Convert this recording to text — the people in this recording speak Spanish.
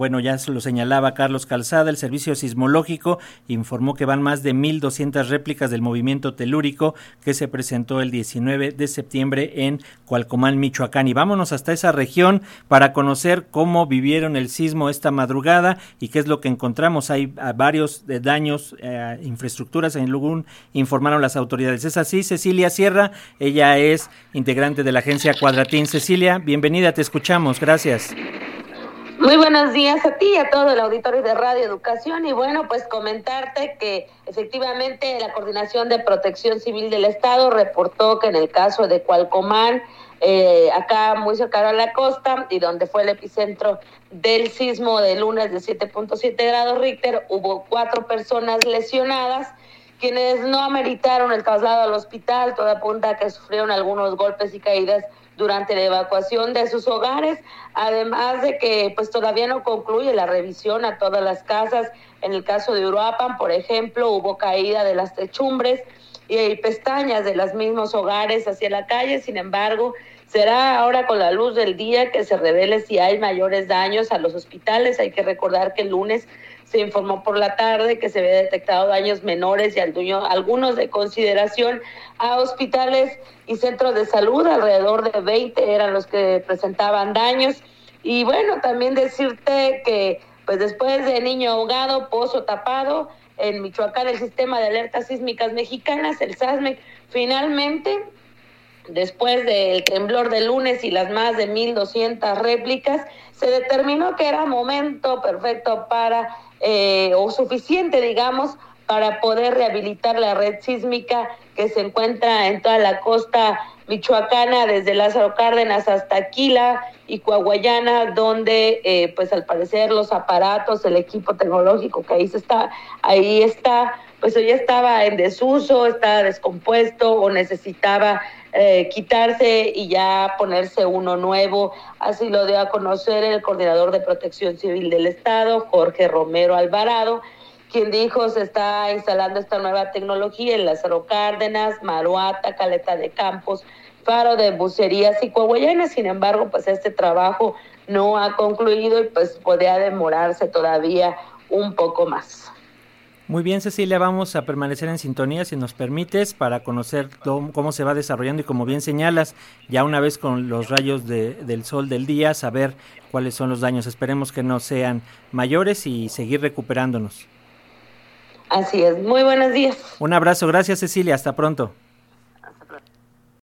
Bueno, ya se lo señalaba Carlos Calzada, el Servicio Sismológico informó que van más de 1.200 réplicas del movimiento telúrico que se presentó el 19 de septiembre en Cualcomán, Michoacán. Y vámonos hasta esa región para conocer cómo vivieron el sismo esta madrugada y qué es lo que encontramos. Hay ah, varios eh, daños, eh, infraestructuras en Lugún, informaron las autoridades. Es así, Cecilia Sierra, ella es integrante de la agencia Cuadratín. Cecilia, bienvenida, te escuchamos, gracias. Muy buenos días a ti y a todo el auditorio de Radio Educación. Y bueno, pues comentarte que efectivamente la Coordinación de Protección Civil del Estado reportó que en el caso de Cualcomán, eh, acá muy cercano a la costa y donde fue el epicentro del sismo de lunes de 7.7 grados Richter, hubo cuatro personas lesionadas quienes no ameritaron el traslado al hospital, toda apunta que sufrieron algunos golpes y caídas durante la evacuación de sus hogares, además de que pues todavía no concluye la revisión a todas las casas. En el caso de Uruapan, por ejemplo, hubo caída de las techumbres y pestañas de los mismos hogares hacia la calle, sin embargo, será ahora con la luz del día que se revele si hay mayores daños a los hospitales. Hay que recordar que el lunes se informó por la tarde que se había detectado daños menores y algunos de consideración a hospitales y centros de salud, alrededor de 20 eran los que presentaban daños. Y bueno, también decirte que pues después de niño ahogado, pozo tapado, en Michoacán el sistema de alertas sísmicas mexicanas, el SASMEC, finalmente, después del temblor de lunes y las más de 1.200 réplicas, se determinó que era momento perfecto para eh, o suficiente, digamos, para poder rehabilitar la red sísmica que se encuentra en toda la costa michoacana, desde Lázaro Cárdenas hasta Aquila y Coahuayana, donde eh, pues al parecer los aparatos, el equipo tecnológico que ahí se está, ahí está, pues ya estaba en desuso, estaba descompuesto o necesitaba eh, quitarse y ya ponerse uno nuevo. Así lo dio a conocer el coordinador de protección civil del Estado, Jorge Romero Alvarado, quien dijo se está instalando esta nueva tecnología en Lázaro Cárdenas, Maruata, Caleta de Campos, Faro de Bucerías y Coahuayana. Sin embargo, pues este trabajo no ha concluido y pues podría demorarse todavía un poco más. Muy bien, Cecilia, vamos a permanecer en sintonía, si nos permites, para conocer cómo se va desarrollando y como bien señalas, ya una vez con los rayos del sol del día, saber cuáles son los daños. Esperemos que no sean mayores y seguir recuperándonos. Así es, muy buenos días. Un abrazo, gracias Cecilia, hasta pronto.